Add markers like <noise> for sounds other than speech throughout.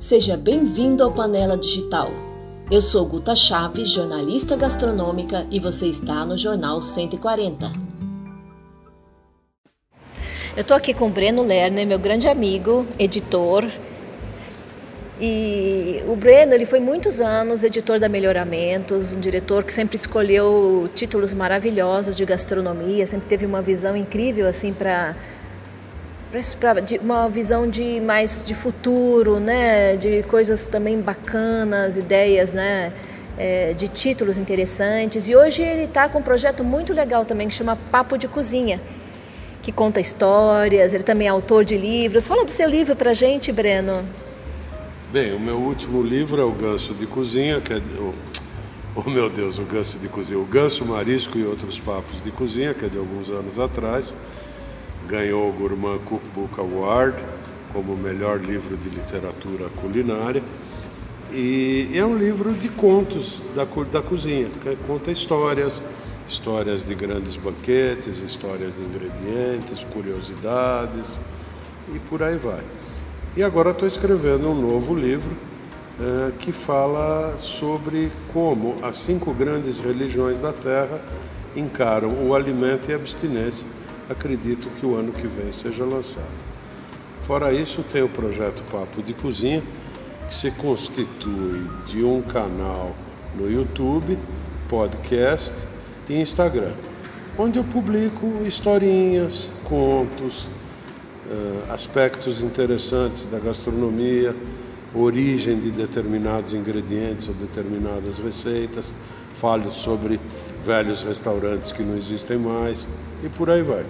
Seja bem-vindo ao Panela Digital. Eu sou Guta Chaves, jornalista gastronômica, e você está no Jornal 140. Eu estou aqui com o Breno Lerner, meu grande amigo, editor. E o Breno, ele foi muitos anos editor da Melhoramentos, um diretor que sempre escolheu títulos maravilhosos de gastronomia, sempre teve uma visão incrível assim para uma visão de mais de futuro, né, de coisas também bacanas, ideias, né, é, de títulos interessantes. E hoje ele está com um projeto muito legal também que chama Papo de Cozinha, que conta histórias. Ele também é autor de livros. Fala do seu livro para gente, Breno. Bem, o meu último livro é o Ganso de Cozinha, que é o, oh meu Deus, o Ganso de Cozinha, o Ganso Marisco e outros papos de cozinha, que é de alguns anos atrás ganhou o Gourmand Cookbook Award como melhor livro de literatura culinária. E é um livro de contos da, da cozinha, que conta histórias, histórias de grandes banquetes, histórias de ingredientes, curiosidades e por aí vai. E agora estou escrevendo um novo livro é, que fala sobre como as cinco grandes religiões da Terra encaram o alimento e a abstinência acredito que o ano que vem seja lançado. Fora isso, tem o projeto Papo de Cozinha, que se constitui de um canal no YouTube, podcast e Instagram, onde eu publico historinhas, contos, eh, aspectos interessantes da gastronomia, origem de determinados ingredientes ou determinadas receitas, falo sobre velhos restaurantes que não existem mais e por aí vai.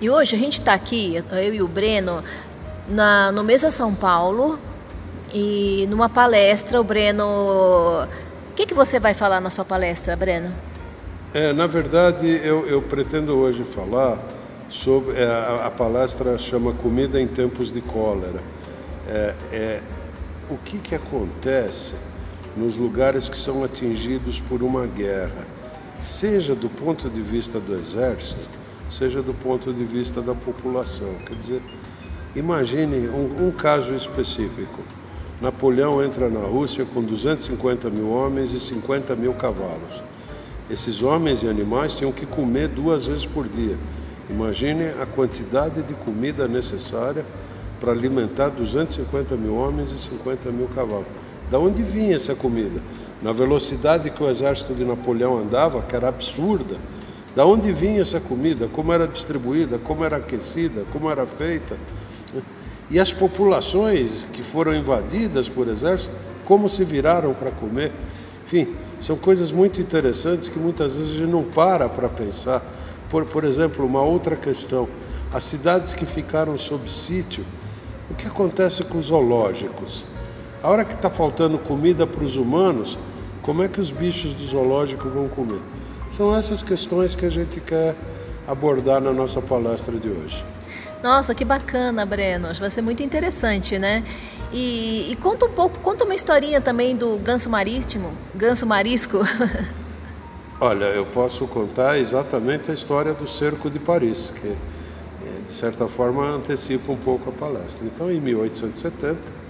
E hoje a gente está aqui, eu e o Breno, na, no Mesa São Paulo e numa palestra. O Breno. O que, que você vai falar na sua palestra, Breno? É, na verdade, eu, eu pretendo hoje falar sobre. É, a, a, palestra chama Comida em Tempos de Cólera. É, é o que, que acontece nos lugares que são atingidos por uma guerra, seja do ponto de vista do exército seja do ponto de vista da população. Quer dizer, imagine um, um caso específico. Napoleão entra na Rússia com 250 mil homens e 50 mil cavalos. Esses homens e animais tinham que comer duas vezes por dia. Imagine a quantidade de comida necessária para alimentar 250 mil homens e 50 mil cavalos. Da onde vinha essa comida? Na velocidade que o exército de Napoleão andava, que era absurda, da onde vinha essa comida, como era distribuída, como era aquecida, como era feita. E as populações que foram invadidas por exército, como se viraram para comer. Enfim, são coisas muito interessantes que muitas vezes a gente não para para pensar. Por, por exemplo, uma outra questão: as cidades que ficaram sob sítio, o que acontece com os zoológicos? A hora que está faltando comida para os humanos, como é que os bichos do zoológico vão comer? São essas questões que a gente quer abordar na nossa palestra de hoje. Nossa, que bacana, Breno. Acho que vai ser muito interessante, né? E, e, conta um pouco, conta uma historinha também do ganso marítimo, ganso marisco. <laughs> Olha, eu posso contar exatamente a história do cerco de Paris, que eh, de certa forma antecipa um pouco a palestra. Então, em 1870,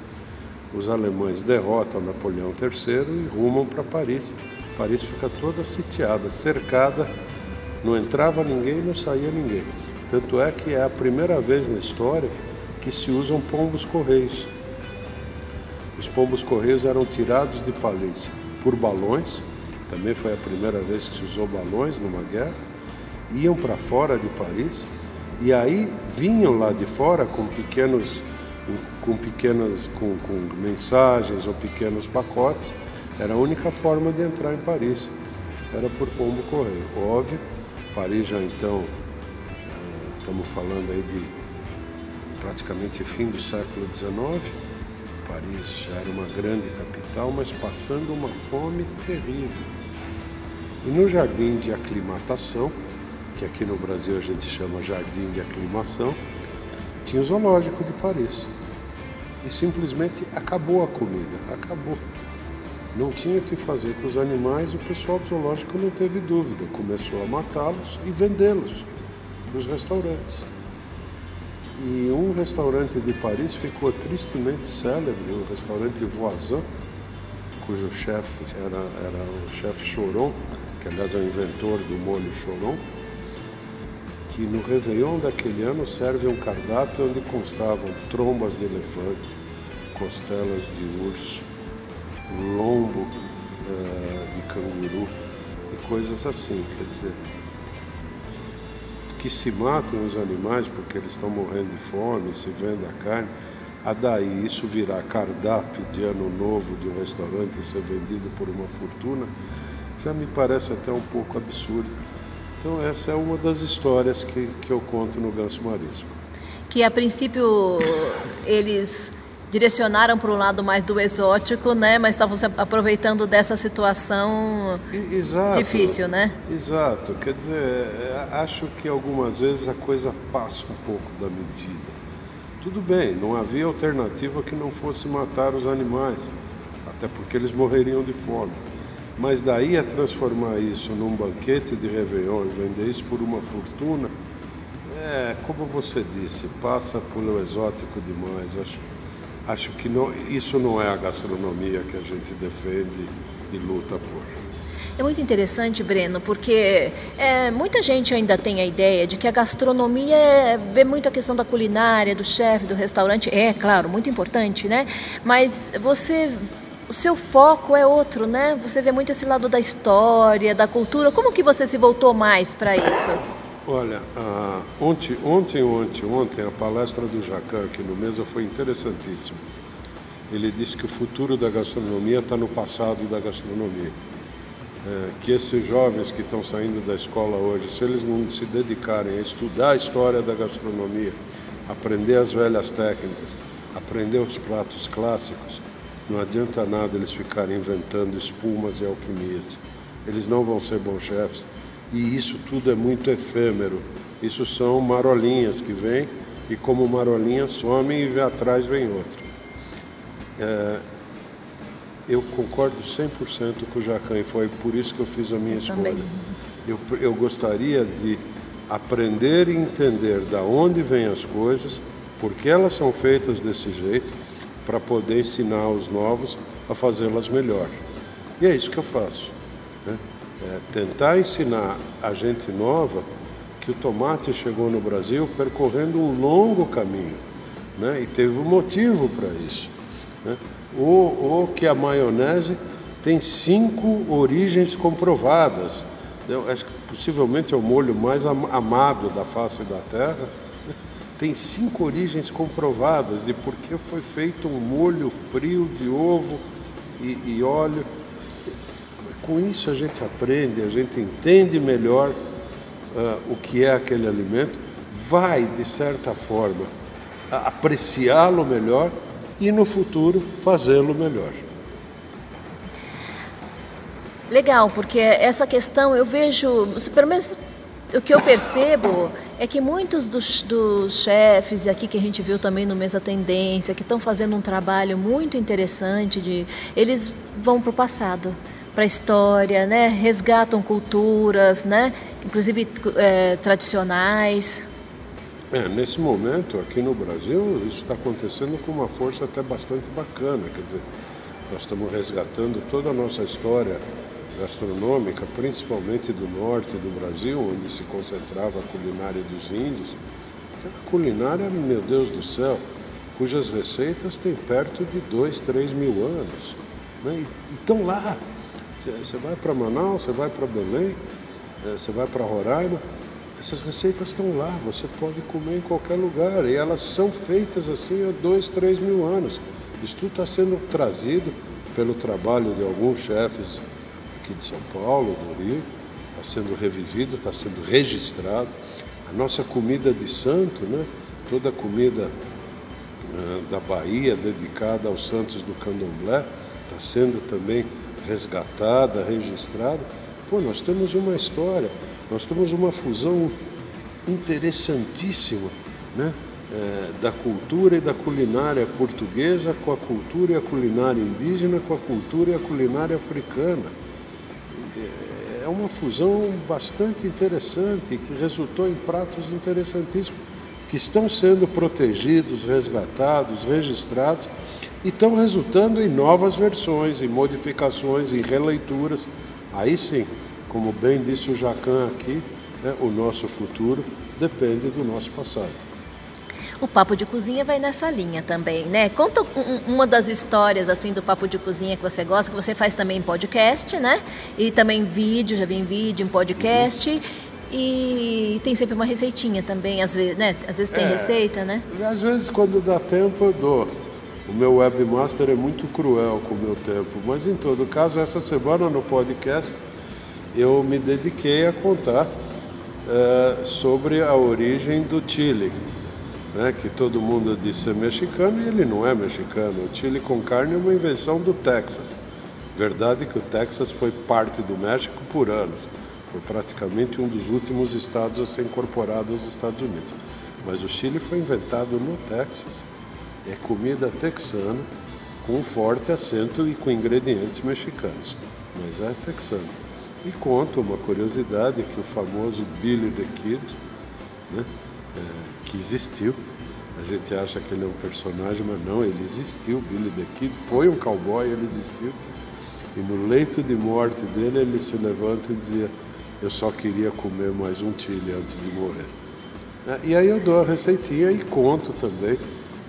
os alemães derrotam Napoleão III e rumam para Paris Paris fica toda sitiada, cercada, não entrava ninguém, não saía ninguém. Tanto é que é a primeira vez na história que se usam pombos correios. Os pombos correios eram tirados de Paris por balões, também foi a primeira vez que se usou balões numa guerra, iam para fora de Paris e aí vinham lá de fora com pequenos com pequenas com, com mensagens ou pequenos pacotes era a única forma de entrar em Paris, era por pombo correio. Óbvio, Paris já então, eh, estamos falando aí de praticamente fim do século XIX, Paris já era uma grande capital, mas passando uma fome terrível. E no jardim de aclimatação, que aqui no Brasil a gente chama jardim de aclimação, tinha o zoológico de Paris. E simplesmente acabou a comida, acabou não tinha o que fazer com os animais, o pessoal do zoológico não teve dúvida, começou a matá-los e vendê-los nos restaurantes. E um restaurante de Paris ficou tristemente célebre, o restaurante Voisin, cujo chefe era, era o chefe Choron, que aliás é o inventor do molho Choron, que no Réveillon daquele ano serve um cardápio onde constavam trombas de elefante, costelas de urso, lombo uh, de canguru e coisas assim. Quer dizer, que se matem os animais porque eles estão morrendo de fome, se vende a carne, a daí isso virar cardápio de ano novo de um restaurante e ser vendido por uma fortuna, já me parece até um pouco absurdo. Então essa é uma das histórias que, que eu conto no Ganso Marisco. Que a princípio eles direcionaram para um lado mais do exótico, né? Mas estavam se aproveitando dessa situação exato, difícil, né? Exato. Quer dizer, é, acho que algumas vezes a coisa passa um pouco da medida. Tudo bem, não havia alternativa que não fosse matar os animais, até porque eles morreriam de fome. Mas daí a transformar isso num banquete de Réveillon e vender isso por uma fortuna, é, como você disse, passa pelo exótico demais. Acho, acho que não, isso não é a gastronomia que a gente defende e luta por. É muito interessante, Breno, porque é, muita gente ainda tem a ideia de que a gastronomia é, vê muito a questão da culinária, do chefe, do restaurante. É, claro, muito importante, né? Mas você o seu foco é outro, né? Você vê muito esse lado da história, da cultura. Como que você se voltou mais para isso? Olha, ontem, ontem, ontem, ontem, a palestra do Jacan aqui no Mesa foi interessantíssima. Ele disse que o futuro da gastronomia está no passado da gastronomia. É, que esses jovens que estão saindo da escola hoje, se eles não se dedicarem a estudar a história da gastronomia, aprender as velhas técnicas, aprender os pratos clássicos, não adianta nada eles ficarem inventando espumas e alquimias. Eles não vão ser bons chefes. E isso tudo é muito efêmero. Isso são marolinhas que vêm e como marolinha somem e atrás vem outro. É, eu concordo 100% com o Jacan e foi por isso que eu fiz a minha escolha. Eu, eu gostaria de aprender e entender da onde vêm as coisas, por que elas são feitas desse jeito para poder ensinar os novos a fazê-las melhor. E é isso que eu faço. Né? É tentar ensinar a gente nova que o tomate chegou no Brasil percorrendo um longo caminho. Né? E teve um motivo para isso. Né? Ou, ou que a maionese tem cinco origens comprovadas. Eu acho que possivelmente é o molho mais amado da face da terra tem cinco origens comprovadas de por que foi feito um molho frio de ovo e, e óleo. Com isso a gente aprende, a gente entende melhor uh, o que é aquele alimento, vai, de certa forma, apreciá-lo melhor e no futuro fazê-lo melhor. Legal, porque essa questão eu vejo, pelo menos o que eu percebo é que muitos dos, dos chefes, e aqui que a gente viu também no Mesa Tendência, que estão fazendo um trabalho muito interessante, de, eles vão para o passado, para a história, né? resgatam culturas, né? inclusive é, tradicionais. É, nesse momento, aqui no Brasil, isso está acontecendo com uma força até bastante bacana. Quer dizer, nós estamos resgatando toda a nossa história gastronômica, principalmente do norte do Brasil, onde se concentrava a culinária dos índios. A culinária, meu Deus do céu, cujas receitas têm perto de dois, três mil anos. Né? E estão lá. Você vai para Manaus, você vai para Belém, é, você vai para Roraima, essas receitas estão lá, você pode comer em qualquer lugar. E elas são feitas assim há dois, três mil anos. Isso tudo está sendo trazido pelo trabalho de alguns chefes aqui de São Paulo, do Rio, está sendo revivido, está sendo registrado. A nossa comida de santo, né? toda a comida uh, da Bahia dedicada aos santos do candomblé, está sendo também resgatada, registrada. Pô, nós temos uma história, nós temos uma fusão interessantíssima, né? É, da cultura e da culinária portuguesa com a cultura e a culinária indígena, com a cultura e a culinária africana é uma fusão bastante interessante que resultou em pratos interessantíssimos que estão sendo protegidos, resgatados, registrados e estão resultando em novas versões, em modificações, em releituras. Aí sim, como bem disse o Jacan aqui, né, o nosso futuro depende do nosso passado. O Papo de Cozinha vai nessa linha também, né? Conta um, uma das histórias assim do Papo de Cozinha que você gosta, que você faz também em podcast, né? E também vídeo, já vi em vídeo, em podcast. Uhum. E tem sempre uma receitinha também, às vezes, né? Às vezes tem é, receita, né? Às vezes quando dá tempo eu dou. O meu webmaster é muito cruel com o meu tempo, mas em todo caso, essa semana no podcast eu me dediquei a contar é, sobre a origem do Chile né, que todo mundo diz ser mexicano e ele não é mexicano. O chile com carne é uma invenção do Texas. Verdade que o Texas foi parte do México por anos. Foi praticamente um dos últimos estados a ser incorporado aos Estados Unidos. Mas o Chile foi inventado no Texas. É comida texana com forte acento e com ingredientes mexicanos. Mas é texano. E conto uma curiosidade que o famoso Billy the Kid, né, é, que existiu. A gente acha que ele é um personagem, mas não, ele existiu. Billy the Kid foi um cowboy, ele existiu. E no leito de morte dele, ele se levanta e dizia: Eu só queria comer mais um chile antes de morrer. É, e aí eu dou a receitinha e conto também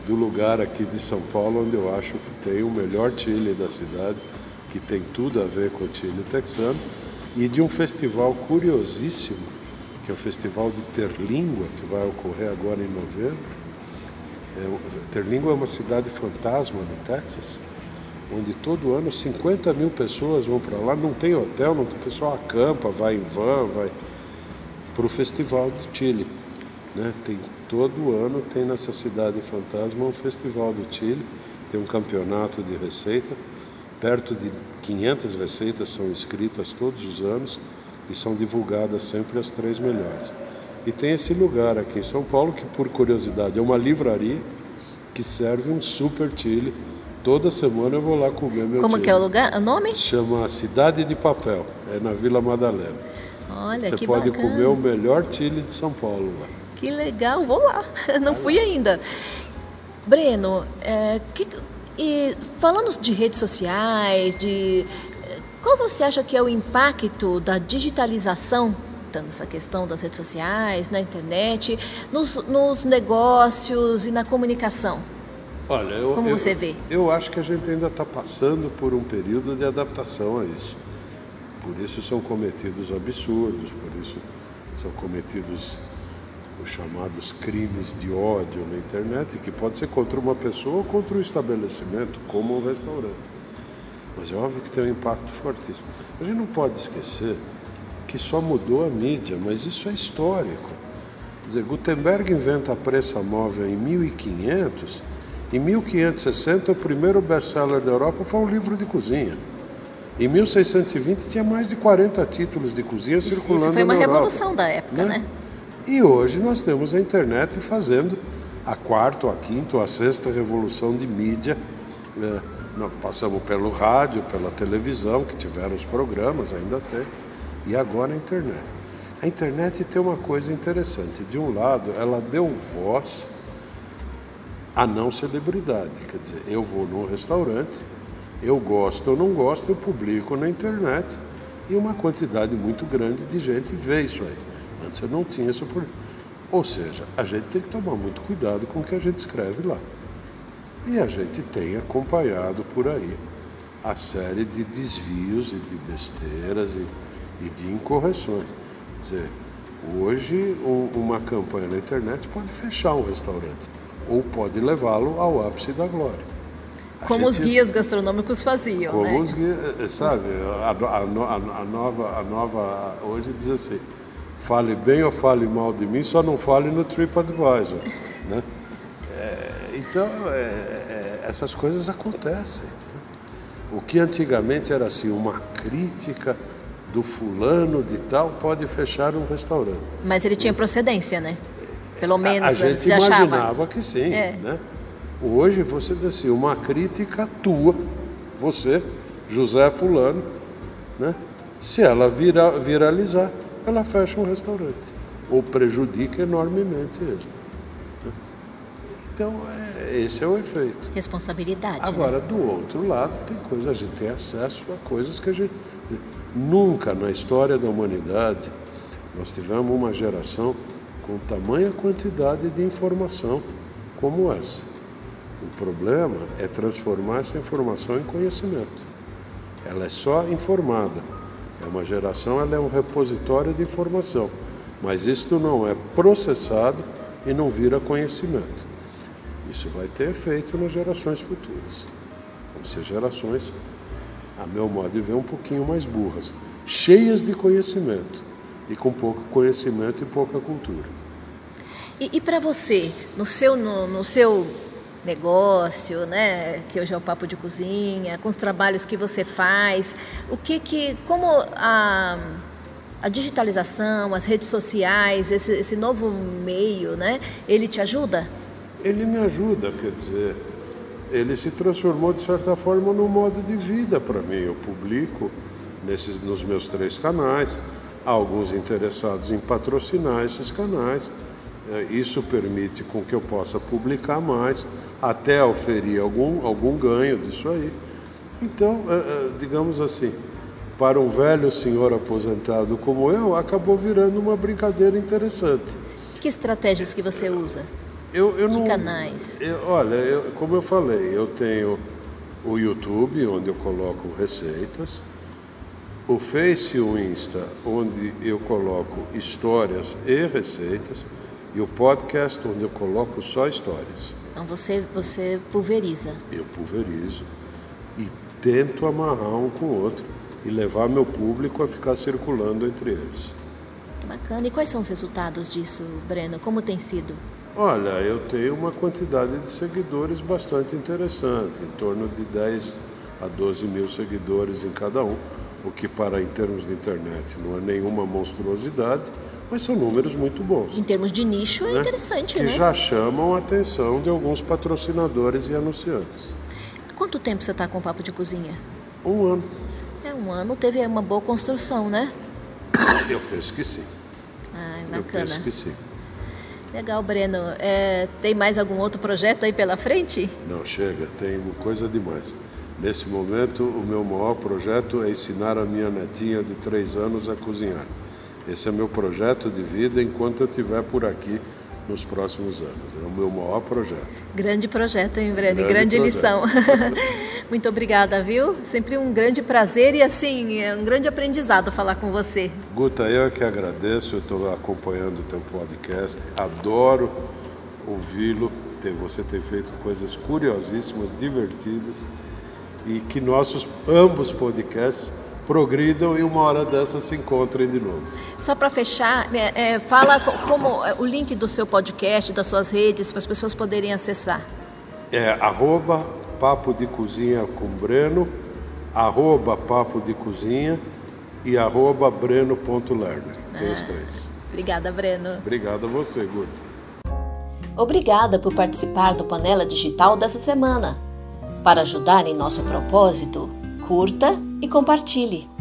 do lugar aqui de São Paulo onde eu acho que tem o melhor chile da cidade, que tem tudo a ver com o chile texano, e de um festival curiosíssimo que é o Festival de Terlíngua, que vai ocorrer agora em novembro. É, é uma cidade fantasma no Texas, onde todo ano 50 mil pessoas vão para lá, não tem hotel, não tem pessoal acampa, vai em van, vai para o Festival de Chile. Né? Tem, todo ano tem nessa cidade fantasma um festival do Chile, tem um campeonato de receita, perto de 500 receitas são escritas todos os anos e são divulgadas sempre as três melhores. E tem esse lugar aqui em São Paulo que, por curiosidade, é uma livraria que serve um super chile. Toda semana eu vou lá comer meu Como chile. que é o lugar? O nome? Chama Cidade de Papel, é na Vila Madalena. Olha, Você que pode bacana. comer o melhor chile de São Paulo lá. Que legal, vou lá. <laughs> Não fui ainda. Breno, é, que, e falando de redes sociais, de qual você acha que é o impacto da digitalização, tanto essa questão das redes sociais, na internet, nos, nos negócios e na comunicação? Olha, eu, Como eu, você vê? Eu acho que a gente ainda está passando por um período de adaptação a isso. Por isso são cometidos absurdos, por isso são cometidos os chamados crimes de ódio na internet, que pode ser contra uma pessoa ou contra um estabelecimento, como um restaurante. Mas é óbvio que tem um impacto fortíssimo. A gente não pode esquecer que só mudou a mídia, mas isso é histórico. Quer dizer, Gutenberg inventa a prensa móvel em 1500. Em 1560, o primeiro best-seller da Europa foi um livro de cozinha. Em 1620 tinha mais de 40 títulos de cozinha Isso, circulando isso foi uma na Europa, revolução da época, né? né? E hoje nós temos a internet fazendo a quarta, a quinta, a sexta revolução de mídia. Né? Nós passamos pelo rádio, pela televisão, que tiveram os programas, ainda tem, e agora a internet. A internet tem uma coisa interessante. De um lado, ela deu voz à não celebridade. Quer dizer, eu vou num restaurante, eu gosto ou não gosto, eu publico na internet e uma quantidade muito grande de gente vê isso aí. Antes eu não tinha isso por. Ou seja, a gente tem que tomar muito cuidado com o que a gente escreve lá. E a gente tem acompanhado por aí a série de desvios e de besteiras e, e de incorreções. Quer dizer, hoje uma campanha na internet pode fechar um restaurante ou pode levá-lo ao ápice da glória. A como gente, os guias gastronômicos faziam, como né? os guias, eh, sabe, a, a, a, a, nova, a nova hoje diz assim, fale bem ou fale mal de mim, só não fale no TripAdvisor, né? Então, é, é, essas coisas acontecem. O que antigamente era assim, uma crítica do fulano de tal pode fechar um restaurante. Mas ele tinha procedência, né? Pelo menos a, a gente se imaginava achava. que sim, é. né? Hoje você diz assim, uma crítica tua, você, José fulano, né? Se ela vira, viralizar, ela fecha um restaurante ou prejudica enormemente ele. Então, é, esse é o efeito. Responsabilidade. né? Agora, do outro lado, tem coisas, a gente tem acesso a coisas que a gente. Nunca na história da humanidade nós tivemos uma geração com tamanha quantidade de informação como essa. O problema é transformar essa informação em conhecimento. Ela é só informada. É uma geração, ela é um repositório de informação. Mas isto não é processado e não vira conhecimento. Isso vai ter efeito nas gerações futuras. Vão ser gerações, a meu modo de ver, um pouquinho mais burras, cheias de conhecimento e com pouco conhecimento e pouca cultura. E, e para você, no seu, no, no seu negócio, né, que hoje é o papo de cozinha, com os trabalhos que você faz, o que que, como a, a digitalização, as redes sociais, esse, esse novo meio, né, ele te ajuda? Ele me ajuda, quer dizer, ele se transformou de certa forma num modo de vida para mim. Eu publico nesses, nos meus três canais, há alguns interessados em patrocinar esses canais. É, Isso permite com que eu possa publicar mais, até oferir algum, algum ganho disso aí. Então, é, é, digamos assim, para um velho senhor aposentado como eu, acabou virando uma brincadeira interessante. Que estratégias que você usa? Eu, eu Que não, canais? eu- olha, eu- como eu falei, eu tenho o YouTube, onde eu coloco receitas, o Face e o Insta, onde eu coloco histórias e receitas, e o podcast, onde eu coloco só histórias. Então você, você pulveriza. Eu pulverizo e tento amarrar um com o outro e levar meu público a ficar circulando entre eles. Que bacana. E quais são os resultados disso, Breno? Como tem sido? Olha, eu tenho uma quantidade de seguidores bastante interessante, em torno de 10 a 12 mil seguidores em cada um, o que para em termos de internet não é nenhuma monstruosidade, mas são números muito bons. Em termos de nicho, é né? interessante, que né? já chamam a atenção de alguns patrocinadores e anunciantes. Há quanto tempo você está com o Papo de Cozinha? Um ano. É, um ano teve uma boa construção, né? Eu penso que sim. Ai, Eu bacana. penso que sim. Legal, Breno. É, tem mais algum outro projeto aí pela frente? Não, chega, tem coisa demais. Nesse momento, o meu maior projeto é ensinar a minha netinha de três anos a cozinhar. Esse é meu projeto de vida enquanto eu estiver por aqui nos próximos anos. É o meu maior projeto. Grande projeto, hein, Breno? Grande grande lição. <laughs> Muito obrigada, viu? Sempre um grande prazer e, assim, é um grande aprendizado falar com você. Guta, eu é que agradeço, eu estou acompanhando o teu podcast, adoro ouvi-lo. Você tem feito coisas curiosíssimas, divertidas e que nossos ambos podcasts progridam e uma hora dessas se encontrem de novo. Só para fechar, é, é, fala co- como é, o link do seu podcast, das suas redes, para as pessoas poderem acessar. É arroba papo de cozinha com Breno, arroba papo de cozinha e arroba breno.lerner. Tem os três. Obrigada, Breno. Obrigado a você, Guta. Obrigada por participar do Panela Digital dessa semana. Para ajudar em nosso propósito, curta e compartilhe.